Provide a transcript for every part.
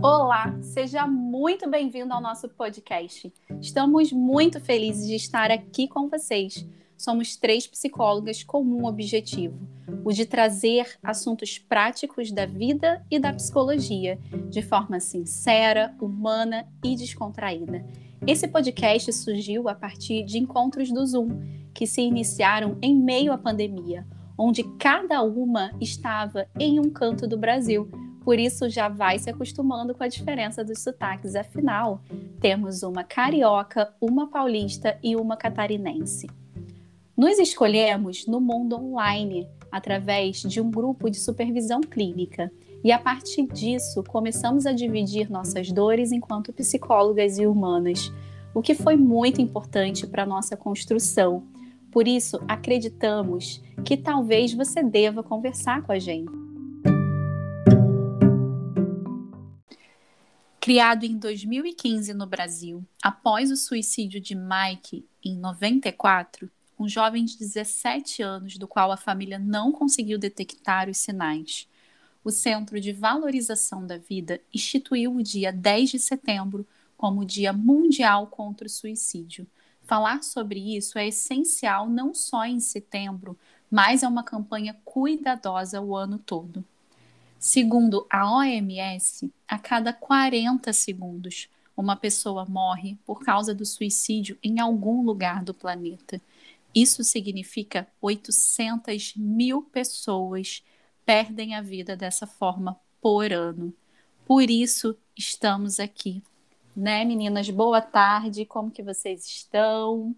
Olá, seja muito bem-vindo ao nosso podcast. Estamos muito felizes de estar aqui com vocês. Somos três psicólogas com um objetivo: o de trazer assuntos práticos da vida e da psicologia, de forma sincera, humana e descontraída. Esse podcast surgiu a partir de encontros do Zoom, que se iniciaram em meio à pandemia, onde cada uma estava em um canto do Brasil por isso já vai se acostumando com a diferença dos sotaques. Afinal, temos uma carioca, uma paulista e uma catarinense. Nos escolhemos no mundo online, através de um grupo de supervisão clínica. E a partir disso, começamos a dividir nossas dores enquanto psicólogas e humanas, o que foi muito importante para nossa construção. Por isso, acreditamos que talvez você deva conversar com a gente. Criado em 2015 no Brasil, após o suicídio de Mike em 94, um jovem de 17 anos do qual a família não conseguiu detectar os sinais. O Centro de Valorização da Vida instituiu o dia 10 de setembro como o Dia Mundial contra o Suicídio. Falar sobre isso é essencial não só em setembro, mas é uma campanha cuidadosa o ano todo. Segundo a OMS, a cada 40 segundos, uma pessoa morre por causa do suicídio em algum lugar do planeta. Isso significa 800 mil pessoas perdem a vida dessa forma por ano. Por isso estamos aqui. Né, meninas? Boa tarde. Como que vocês estão?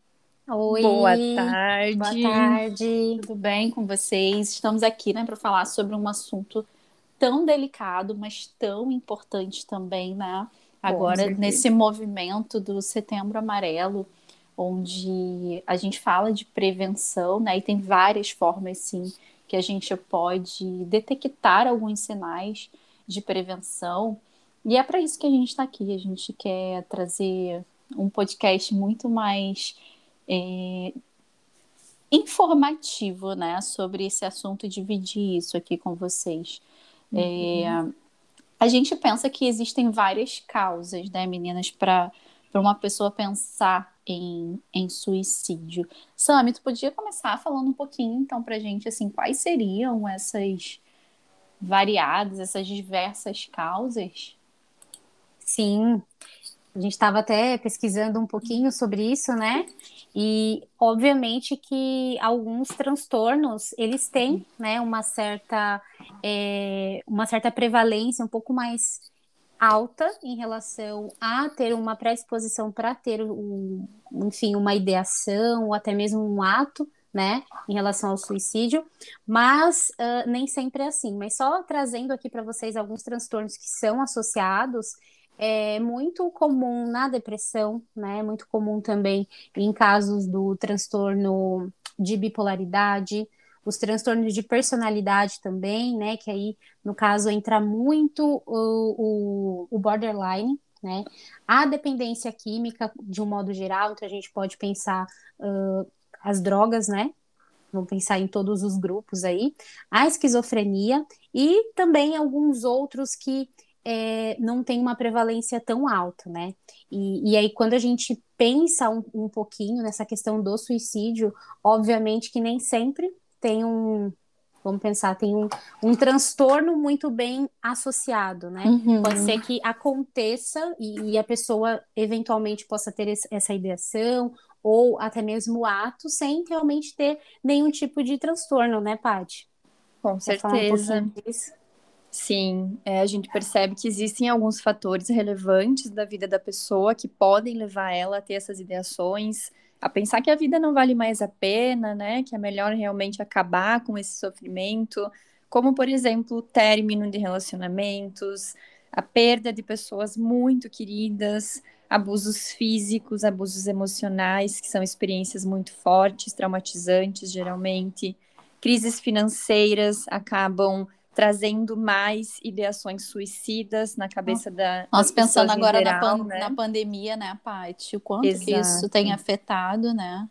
Oi. Boa tarde. Boa tarde. Tudo bem com vocês? Estamos aqui, né, para falar sobre um assunto tão delicado, mas tão importante também, né? Agora, nesse movimento do Setembro Amarelo, onde a gente fala de prevenção, né? E tem várias formas, sim, que a gente pode detectar alguns sinais de prevenção. E é para isso que a gente está aqui. A gente quer trazer um podcast muito mais é, informativo, né? Sobre esse assunto e dividir isso aqui com vocês. É, a gente pensa que existem várias causas, né, meninas, para uma pessoa pensar em, em suicídio. Sami, tu podia começar falando um pouquinho, então, para gente, assim, quais seriam essas variadas, essas diversas causas? Sim, a gente estava até pesquisando um pouquinho sobre isso, né? E obviamente que alguns transtornos eles têm, né, uma certa é, uma certa prevalência um pouco mais alta em relação a ter uma predisposição para ter um, enfim, uma ideação ou até mesmo um ato, né, em relação ao suicídio, mas uh, nem sempre é assim. Mas só trazendo aqui para vocês alguns transtornos que são associados é muito comum na depressão, né? Muito comum também em casos do transtorno de bipolaridade, os transtornos de personalidade também, né? Que aí, no caso, entra muito o, o, o borderline, né? A dependência química, de um modo geral, então a gente pode pensar uh, as drogas, né? Vamos pensar em todos os grupos aí, a esquizofrenia e também alguns outros que é, não tem uma prevalência tão alta, né? E, e aí, quando a gente pensa um, um, pouquinho nessa questão do suicídio, obviamente que nem sempre tem um. Vamos pensar, tem um, um transtorno muito bem associado, né? Uhum. Pode ser que aconteça e, e, a pessoa eventualmente possa ter esse, essa ideação ou até mesmo ato sem realmente ter nenhum tipo de transtorno, né, Paty? Com certeza. Um Sim, é, a gente percebe que existem alguns fatores relevantes da vida da pessoa que podem levar ela a ter essas ideações, a pensar que a vida não vale mais a pena, né? Que é melhor realmente acabar com esse sofrimento, como, por exemplo, o término de relacionamentos, a perda de pessoas muito queridas, abusos físicos, abusos emocionais, que são experiências muito fortes, traumatizantes, geralmente. Crises financeiras acabam trazendo mais ideações suicidas na cabeça da. Nós pensando agora geral, na, pan né? na, pandemia, né, Paty? O quanto Exato. que isso tem afetado, né?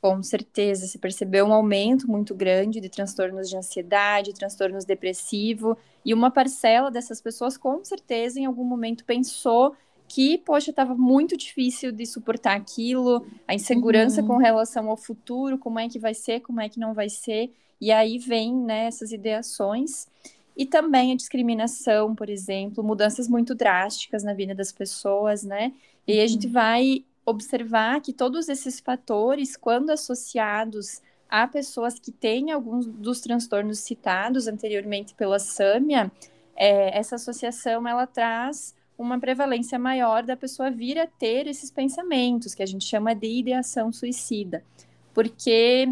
Com certeza, se percebeu um aumento muito grande de transtornos de ansiedade, transtornos depressivo, e uma parcela dessas pessoas com certeza em algum momento pensou que, poxa, estava muito difícil de suportar aquilo, a insegurança uhum. com relação ao futuro, como é que vai ser, como é que não vai ser, e aí vem né, essas ideações. E também a discriminação, por exemplo, mudanças muito drásticas na vida das pessoas, né? E aí a gente uhum. vai observar que todos esses fatores, quando associados a pessoas que têm alguns dos transtornos citados anteriormente pela Sâmia, é, essa associação ela traz uma prevalência maior da pessoa vir a ter esses pensamentos, que a gente chama de ideação suicida. Porque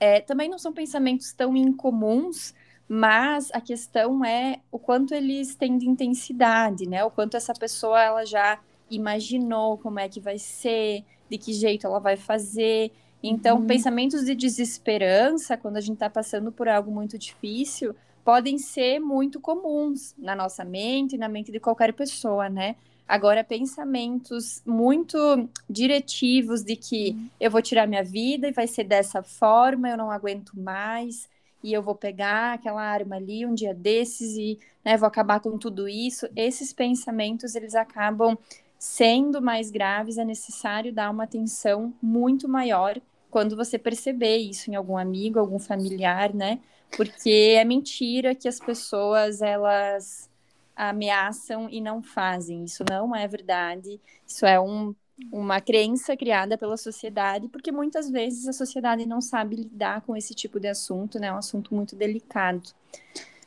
é, também não são pensamentos tão incomuns, mas a questão é o quanto eles têm de intensidade, né? O quanto essa pessoa ela já imaginou como é que vai ser, de que jeito ela vai fazer. Então, uhum. pensamentos de desesperança, quando a gente está passando por algo muito difícil, podem ser muito comuns na nossa mente e na mente de qualquer pessoa, né? Agora, pensamentos muito diretivos de que uhum. eu vou tirar minha vida e vai ser dessa forma, eu não aguento mais, e eu vou pegar aquela arma ali um dia desses e né, vou acabar com tudo isso. Esses pensamentos, eles acabam sendo mais graves, é necessário dar uma atenção muito maior quando você perceber isso em algum amigo, algum familiar, né? Porque é mentira que as pessoas elas ameaçam e não fazem. Isso não é verdade. Isso é um, uma crença criada pela sociedade, porque muitas vezes a sociedade não sabe lidar com esse tipo de assunto, né? É um assunto muito delicado.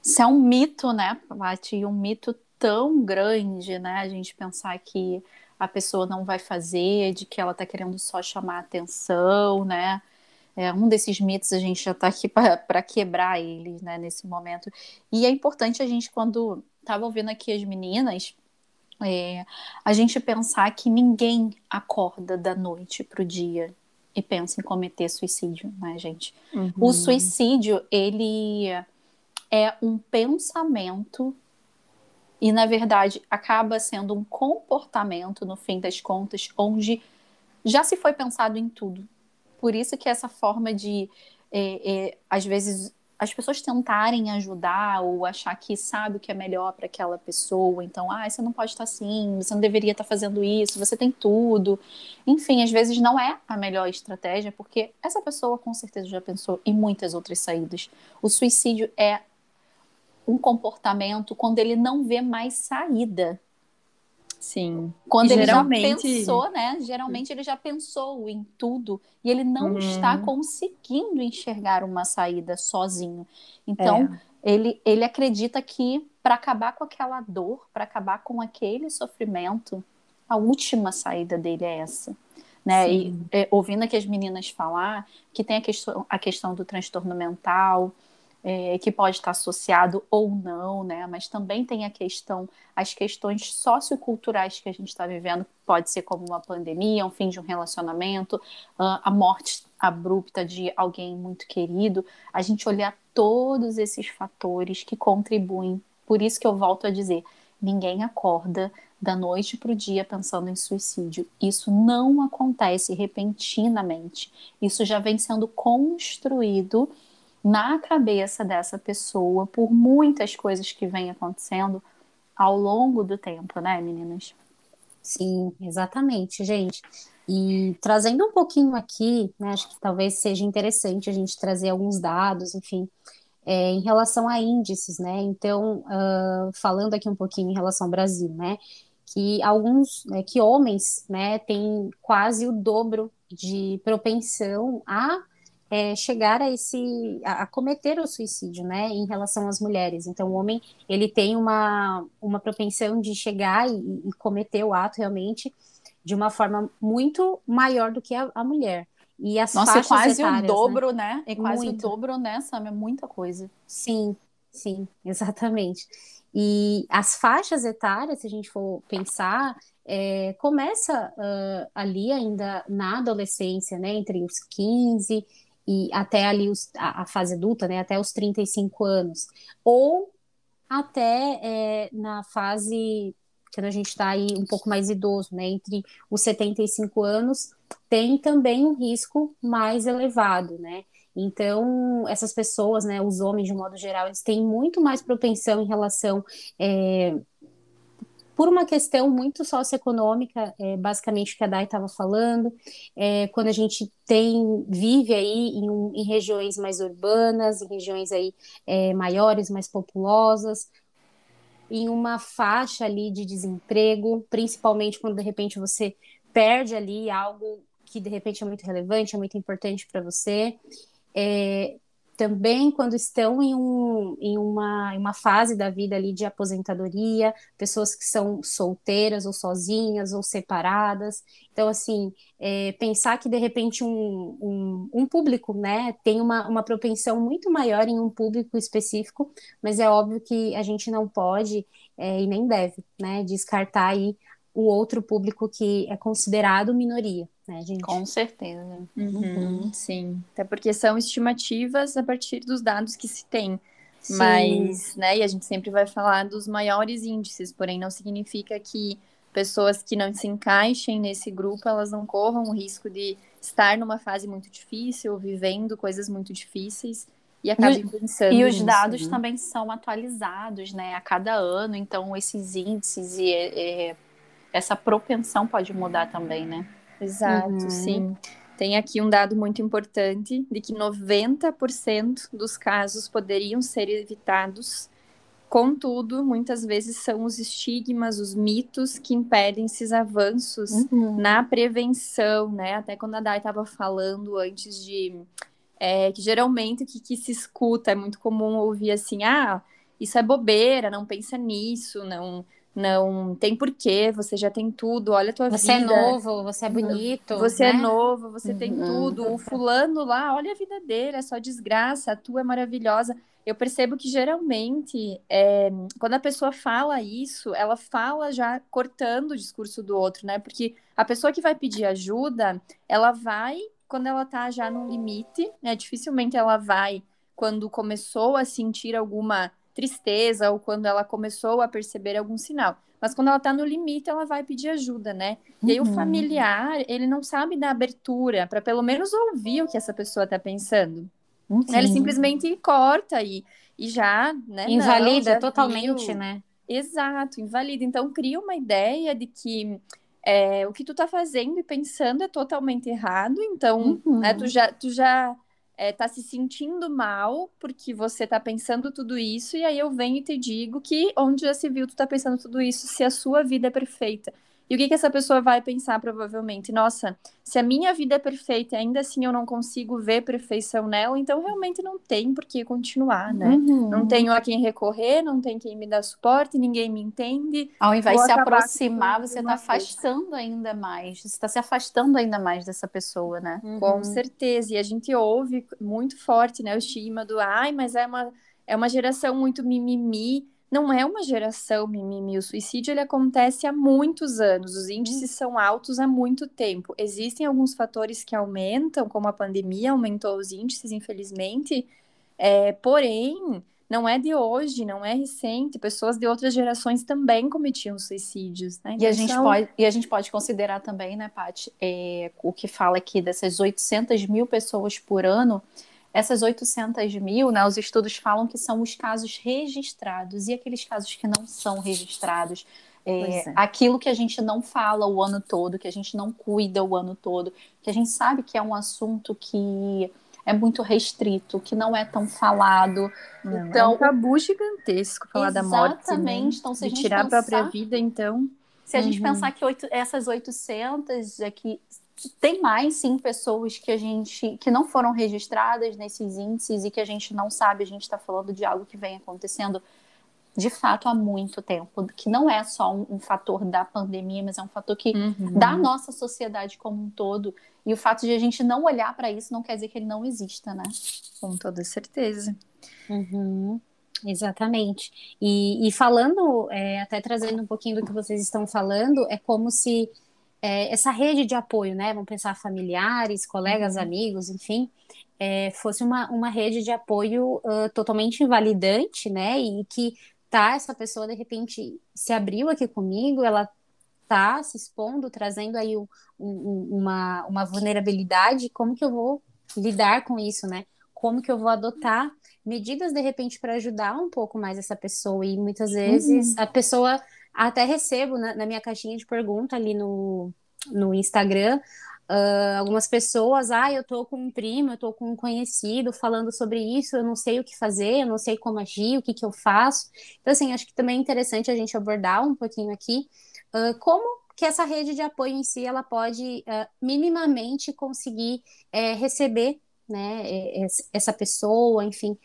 Isso é um mito, né, Paty? Um mito tão grande, né? A gente pensar que a pessoa não vai fazer, de que ela está querendo só chamar atenção, né? É, um desses mitos a gente já está aqui para quebrar eles, né, nesse momento. E é importante a gente, quando estava ouvindo aqui as meninas, é, a gente pensar que ninguém acorda da noite para o dia e pensa em cometer suicídio, né, gente? Uhum. O suicídio, ele é um pensamento e, na verdade, acaba sendo um comportamento, no fim das contas, onde já se foi pensado em tudo. Por isso que essa forma de, é, é, às vezes, as pessoas tentarem ajudar ou achar que sabe o que é melhor para aquela pessoa. Então, ah, você não pode estar assim, você não deveria estar fazendo isso, você tem tudo. Enfim, às vezes não é a melhor estratégia, porque essa pessoa com certeza já pensou em muitas outras saídas. O suicídio é um comportamento quando ele não vê mais saída. Sim. Quando ele já pensou, né? Geralmente ele já pensou em tudo e ele não uhum. está conseguindo enxergar uma saída sozinho. Então, é. ele, ele acredita que para acabar com aquela dor, para acabar com aquele sofrimento, a última saída dele é essa. Né? E é, ouvindo aqui as meninas falar que tem a questão, a questão do transtorno mental, é, que pode estar associado ou não, né? Mas também tem a questão, as questões socioculturais que a gente está vivendo, pode ser como uma pandemia, um fim de um relacionamento, a morte abrupta de alguém muito querido. A gente olhar todos esses fatores que contribuem. Por isso que eu volto a dizer, ninguém acorda da noite para o dia pensando em suicídio. Isso não acontece repentinamente. Isso já vem sendo construído na cabeça dessa pessoa por muitas coisas que vêm acontecendo ao longo do tempo, né, meninas? Sim, exatamente, gente. E trazendo um pouquinho aqui, né, acho que talvez seja interessante a gente trazer alguns dados, enfim, é, em relação a índices, né? Então, uh, falando aqui um pouquinho em relação ao Brasil, né? Que alguns, né, que homens, né, têm quase o dobro de propensão a é, chegar a esse a, a, cometer o suicídio, né, em relação às mulheres. Então, o homem ele tem uma, uma propensão de chegar e, e cometer o ato realmente de uma forma muito maior do que a, a mulher. E as Nossa, faixas é quase etárias, o dobro, né? né? É quase muito. o dobro, né, Sam? É muita coisa. Sim, sim, exatamente. E as faixas etárias, se a gente for pensar, é, começa uh, ali ainda na adolescência, né, entre os 15 e até ali os, a, a, fase adulta, né, até os 35 anos, ou até é, na fase quando a gente está aí um pouco mais idoso, né, entre os 75 anos tem também um risco mais elevado, né? Então, essas pessoas, né, os homens de modo geral, eles têm muito mais propensão em relação é, por uma questão muito socioeconômica, é, basicamente o que a Dai estava falando, é, quando a gente tem vive aí em, em, regiões mais urbanas, em regiões aí é, maiores, mais populosas, em uma faixa ali de desemprego, principalmente quando de repente você perde ali algo que de repente é muito relevante, é muito importante para você. É, também quando estão em, um, em uma, em uma fase da vida ali de aposentadoria, pessoas que são solteiras ou sozinhas ou separadas. Então, assim, é, pensar que de repente um, um, um, público, né, tem uma, uma propensão muito maior em um público específico, mas é óbvio que a gente não pode é, e nem deve, né, descartar aí o outro público que é considerado minoria né, gente? Com certeza. Uhum, uhum. Sim, até porque são estimativas a partir dos dados que se tem. Sim. Mas, né, e a gente sempre vai falar dos maiores índices, porém não significa que pessoas que não se encaixem nesse grupo, elas não corram o risco de estar numa fase muito difícil, vivendo coisas muito difíceis e acabem pensando. E os nisso, dados né? também são atualizados, né, a cada ano, então esses índices e, e essa propensão pode mudar também, né? Exato, uhum. sim. Tem aqui um dado muito importante de que 90% dos casos poderiam ser evitados. Contudo, muitas vezes são os estigmas, os mitos que impedem esses avanços uhum. na prevenção, né? Até quando a Dai estava falando antes de é, que geralmente o que, que se escuta é muito comum ouvir assim, ah, isso é bobeira, não pensa nisso, não não tem porquê, você já tem tudo, olha a tua você vida. Você é novo, você é bonito. Você é né? é novo, você uhum. tem tudo. O fulano lá, olha a vida dele, é só desgraça, a tua é maravilhosa. Eu percebo que geralmente, é, quando a pessoa fala isso, ela fala já cortando o discurso do outro, né? Porque a pessoa que vai pedir ajuda, ela vai quando ela tá já no limite, né? Dificilmente ela vai quando começou a sentir alguma tristeza ou quando ela começou a perceber algum sinal. Mas quando ela está no limite, ela vai pedir ajuda, né? E aí o uhum. familiar, ele não sabe dar abertura para pelo menos ouvir o que essa pessoa está pensando. Uhum. Ele simplesmente corta e, e já, né? Invalida não, totalmente, viu. né? Exato, invalida. Então cria uma ideia de que é, o que tu tá fazendo e pensando é totalmente errado. Então, uhum. né, tu já, tu já é, tá se sentindo mal porque você tá pensando tudo isso, e aí eu venho e te digo que onde já se viu tu tá pensando tudo isso se a sua vida é perfeita. E o que, que essa pessoa vai pensar, provavelmente? Nossa, se a minha vida é perfeita e ainda assim eu não consigo ver perfeição nela, então realmente não tem por que continuar, né? Uhum. Não tenho a quem recorrer, não tem quem me dá suporte, ninguém me entende. Ao invés de se aproximar, você está afastando ainda mais. Você está se afastando ainda mais dessa pessoa, né? Uhum. Com certeza. E a gente ouve muito forte, né? O estigma do ai, mas é uma, é uma geração muito mimimi não é uma geração mimimi. O suicídio ele acontece há muitos anos, os índices são altos há muito tempo. Existem alguns fatores que aumentam, como a pandemia aumentou os índices, infelizmente, é, porém, não é de hoje, não é recente. Pessoas de outras gerações também cometiam suicídios. Né? Então, e, a gente são... pode, e a gente pode considerar também, né, Paty, é, o que fala aqui dessas 800 mil pessoas por ano essas 800 mil, né, os estudos falam que são os casos registrados e aqueles casos que não são registrados. É, é. Aquilo que a gente não fala o ano todo, que a gente não cuida o ano todo, que a gente sabe que é um assunto que é muito restrito, que não é tão falado. Não, então, é um tabu gigantesco falar da morte. Né? Exatamente. Né? Então, se a gente tirar pensar, a própria vida, então. Se a uhum. gente pensar que oito, essas 800 aqui tem mais sim pessoas que a gente que não foram registradas nesses índices e que a gente não sabe, a gente está falando de algo que vem acontecendo de fato há muito tempo, que não é só um, um fator da pandemia, mas é um fator que uhum. da nossa sociedade como um todo. E o fato de a gente não olhar para isso não quer dizer que ele não exista, né? Com toda certeza. Uhum. Exatamente. E, e falando, é, até trazendo um pouquinho do que vocês estão falando, é como se é, essa rede de apoio, né? Vamos pensar familiares, colegas, uhum. amigos, enfim, é, fosse uma, uma rede de apoio uh, totalmente invalidante, né? E que tá, essa pessoa de repente se abriu aqui comigo, ela está se expondo, trazendo aí um, um, uma, uma vulnerabilidade, como que eu vou lidar com isso, né? Como que eu vou adotar medidas de repente para ajudar um pouco mais essa pessoa e muitas vezes uhum. a pessoa até recebo na, na, minha caixinha de pergunta ali no, no Instagram Uh, algumas pessoas, ah, eu tô com um primo, eu tô com um conhecido falando sobre isso, eu não sei o que fazer, eu não sei como agir, o que que eu faço. Então, assim, acho que também é interessante a gente abordar um pouquinho aqui uh, como que essa rede de apoio em si, ela pode uh, minimamente conseguir é, receber, né, essa pessoa, enfim,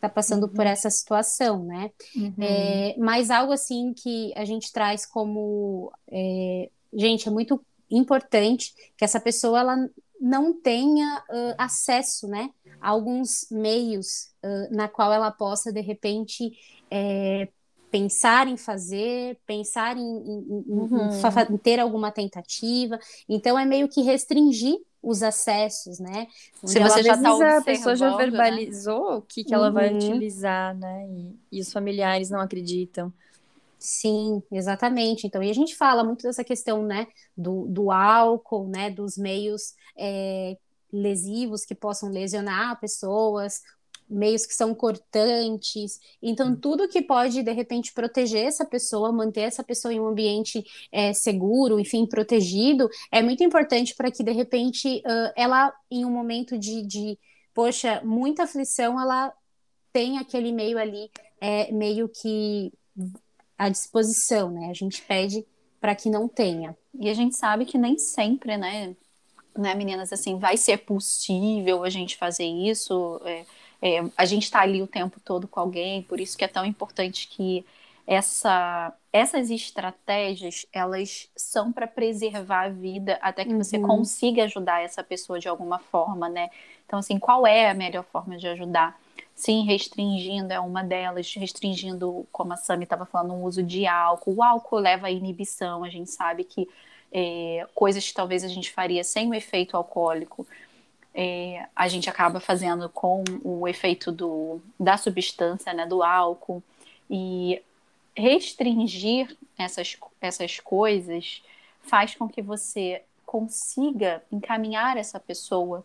está passando uhum. por essa situação, né? Uhum. É, mas algo assim que a gente traz como, é, gente, é muito importante que essa pessoa ela não tenha uh, acesso, né, a alguns meios uh, na qual ela possa de repente é, pensar em fazer, pensar em, em, uhum. em, ter alguma tentativa. Então é meio que restringir os acessos, né? Se você já está a pessoa já né? verbalizou né? o que, que ela uhum. vai utilizar, né? E, e os familiares não acreditam. Sim, exatamente. Então, e a gente fala muito dessa questão, né, do, do álcool, né, dos meios é, lesivos que possam lesionar pessoas, meios que são cortantes. Então, hum. tudo que pode, de repente, proteger essa pessoa, manter essa pessoa em um ambiente é, seguro, enfim, protegido, é muito importante para que, de repente, uh, ela, em um momento de, de, poxa, muita aflição, ela tenha aquele meio ali, é, meio que à disposição, né? A gente pede para que não tenha. E a gente sabe que nem sempre, né, né, meninas, assim, vai ser possível a gente fazer isso. É, é, a gente está ali o tempo todo com alguém, por isso que é tão importante que essa, essas estratégias elas são para preservar a vida até que uhum. você consiga ajudar essa pessoa de alguma forma, né? Então, assim, qual é a melhor forma de ajudar? Sim, restringindo é uma delas, restringindo, como a Sami estava falando, o uso de álcool. O álcool leva à inibição, a gente sabe que é, coisas que talvez a gente faria sem o efeito alcoólico, é, a gente acaba fazendo com o efeito do, da substância, né, do álcool. E restringir essas, essas coisas faz com que você consiga encaminhar essa pessoa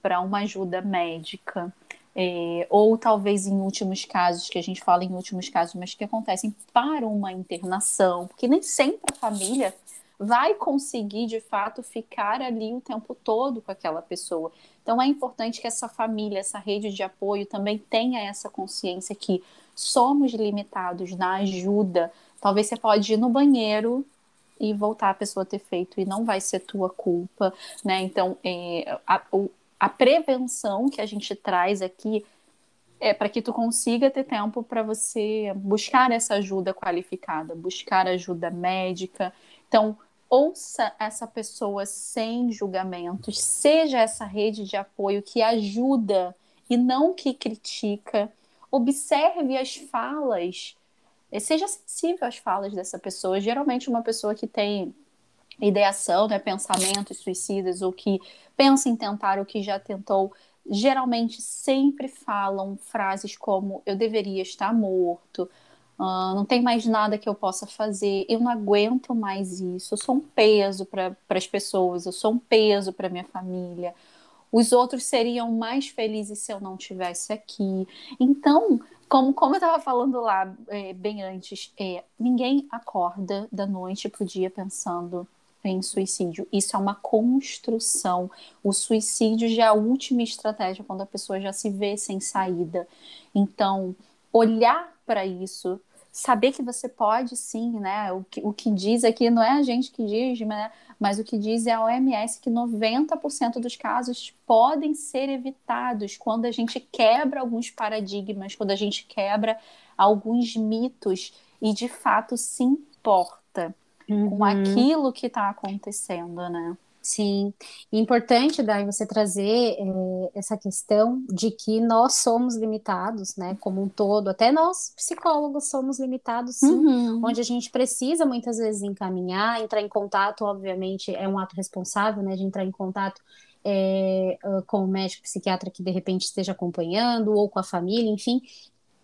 para uma ajuda médica. É, ou talvez em últimos casos, que a gente fala em últimos casos, mas que acontecem para uma internação, porque nem sempre a família vai conseguir de fato ficar ali o tempo todo com aquela pessoa. Então é importante que essa família, essa rede de apoio também tenha essa consciência que somos limitados na ajuda. Talvez você pode ir no banheiro e voltar a pessoa ter feito e não vai ser tua culpa, né? Então é, a, a prevenção que a gente traz aqui é para que tu consiga ter tempo para você buscar essa ajuda qualificada, buscar ajuda médica. Então, ouça essa pessoa sem julgamentos, seja essa rede de apoio que ajuda e não que critica. Observe as falas, seja sensível às falas dessa pessoa. Geralmente, uma pessoa que tem ideação, né, pensamentos suicidas ou que pensa em tentar o que já tentou, geralmente sempre falam frases como eu deveria estar morto, uh, não tem mais nada que eu possa fazer, eu não aguento mais isso, eu sou um peso para as pessoas, eu sou um peso para minha família. Os outros seriam mais felizes se eu não tivesse aqui. Então, como, como eu estava falando lá é, bem antes, é, ninguém acorda da noite para o dia pensando em suicídio. Isso é uma construção. O suicídio já é a última estratégia quando a pessoa já se vê sem saída. Então, olhar para isso, saber que você pode sim, né? O que, o que diz aqui não é a gente que diz, né? mas o que diz é a OMS que 90% dos casos podem ser evitados quando a gente quebra alguns paradigmas, quando a gente quebra alguns mitos e de fato se importa uhum. com aquilo que está acontecendo, né? Sim, importante, daí você trazer é, essa questão de que nós somos limitados, né, como um todo, até nós psicólogos somos limitados, sim, uhum. onde a gente precisa muitas vezes encaminhar, entrar em contato, obviamente é um ato responsável, né, de entrar em contato é, com o médico psiquiatra que de repente esteja acompanhando, ou com a família, enfim,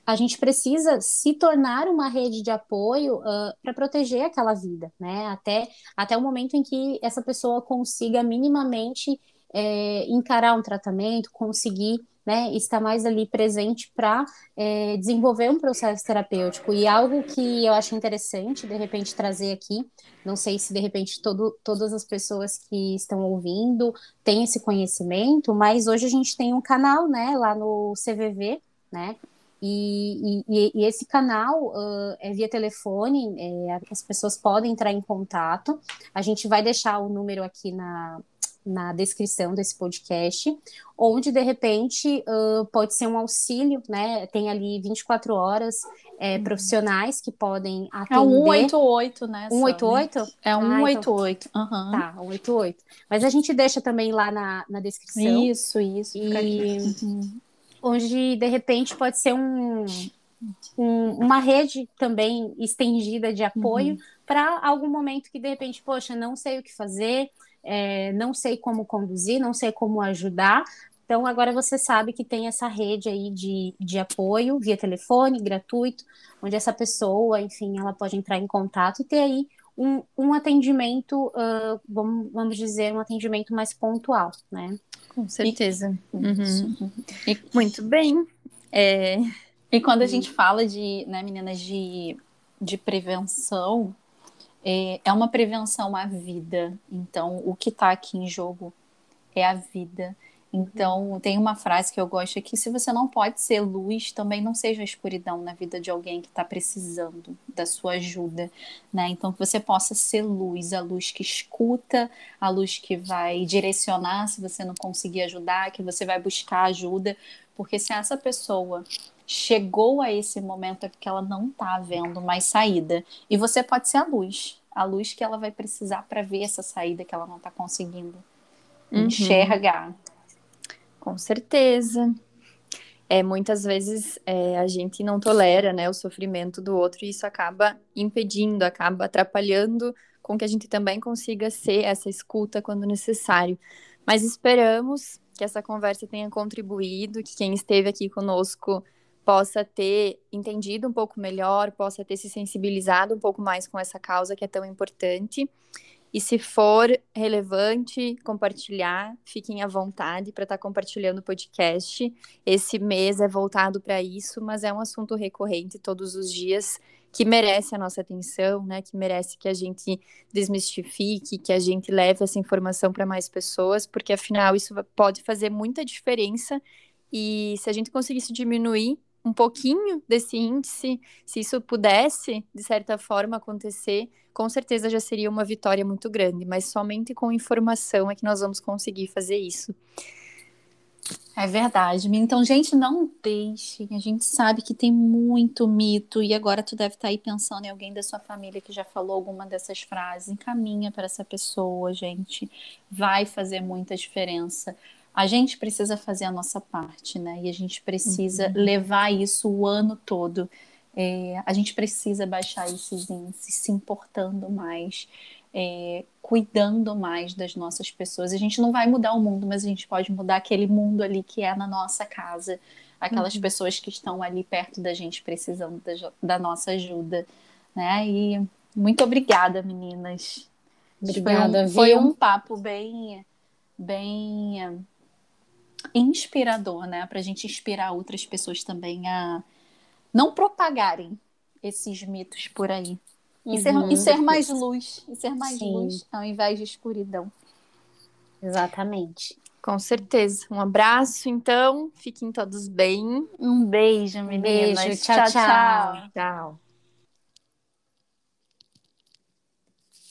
a gente precisa se tornar uma rede de apoio uh, para proteger aquela vida, né? Até, até o momento em que essa pessoa consiga minimamente é, encarar um tratamento, conseguir né, estar mais ali presente para é, desenvolver um processo terapêutico. E algo que eu acho interessante, de repente, trazer aqui, não sei se de repente todo, todas as pessoas que estão ouvindo têm esse conhecimento, mas hoje a gente tem um canal né, lá no CVV, né? E, e, e, esse canal uh, é via telefone, é, as pessoas podem entrar em contato. A gente vai deixar o número aqui na, na descrição desse podcast, onde de repente uh, pode ser um auxílio, né? Tem ali 24 horas é, uhum. profissionais que podem atender. É um 188, né? 188? É um ah, 188. Então... Uhum. Tá, 188. Mas a gente deixa também lá na, na descrição. Isso, isso. E... Onde de repente pode ser um, um, uma rede também estendida de apoio uhum. para algum momento que de repente, poxa, não sei o que fazer, é, não sei como conduzir, não sei como ajudar. Então, agora você sabe que tem essa rede aí de, de apoio via telefone, gratuito, onde essa pessoa, enfim, ela pode entrar em contato e ter aí um, um atendimento, uh, vamos, vamos dizer, um atendimento mais pontual, né? Com certeza. E, uhum. e, muito bem. É... E quando a gente fala de, né, meninas, de, de prevenção, é, é uma prevenção à vida. Então, o que está aqui em jogo é a vida. Então, tem uma frase que eu gosto aqui: se você não pode ser luz, também não seja escuridão na vida de alguém que está precisando da sua ajuda, né? Então, que você possa ser luz, a luz que escuta, a luz que vai direcionar se você não conseguir ajudar, que você vai buscar ajuda, porque se essa pessoa chegou a esse momento é porque ela não está vendo mais saída, e você pode ser a luz, a luz que ela vai precisar para ver essa saída que ela não está conseguindo uhum. enxergar. Com certeza. É, muitas vezes é, a gente não tolera né, o sofrimento do outro e isso acaba impedindo, acaba atrapalhando com que a gente também consiga ser essa escuta quando necessário. Mas esperamos que essa conversa tenha contribuído, que quem esteve aqui conosco possa ter entendido um pouco melhor, possa ter se sensibilizado um pouco mais com essa causa que é tão importante. E se for relevante compartilhar, fiquem à vontade para estar tá compartilhando o podcast. Esse mês é voltado para isso, mas é um assunto recorrente todos os dias que merece a nossa atenção, né? Que merece que a gente desmistifique, que a gente leve essa informação para mais pessoas, porque afinal isso pode fazer muita diferença. E se a gente conseguisse diminuir um pouquinho desse índice, se isso pudesse, de certa forma, acontecer, com certeza já seria uma vitória muito grande, mas somente com informação é que nós vamos conseguir fazer isso. É verdade. Então, gente, não deixe. A gente sabe que tem muito mito e agora tu deve estar aí pensando em alguém da sua família que já falou alguma dessas frases. Encaminha para essa pessoa, gente. Vai fazer muita diferença a gente precisa fazer a nossa parte, né? E a gente precisa uhum. levar isso o ano todo. É, a gente precisa baixar esses índices, se importando mais, é, cuidando mais das nossas pessoas. A gente não vai mudar o mundo, mas a gente pode mudar aquele mundo ali que é na nossa casa, aquelas uhum. pessoas que estão ali perto da gente precisando da, da nossa ajuda, né? E muito obrigada, meninas. Obrigada, foi um, foi um papo bem, bem inspirador, né? Para a gente inspirar outras pessoas também a não propagarem esses mitos por aí. E, uhum. ser, e ser mais luz, e ser mais Sim. luz ao invés de escuridão. Exatamente. Com certeza. Um abraço, então. Fiquem todos bem. Um beijo, meninas. Beijo. tchau. tchau. tchau. tchau.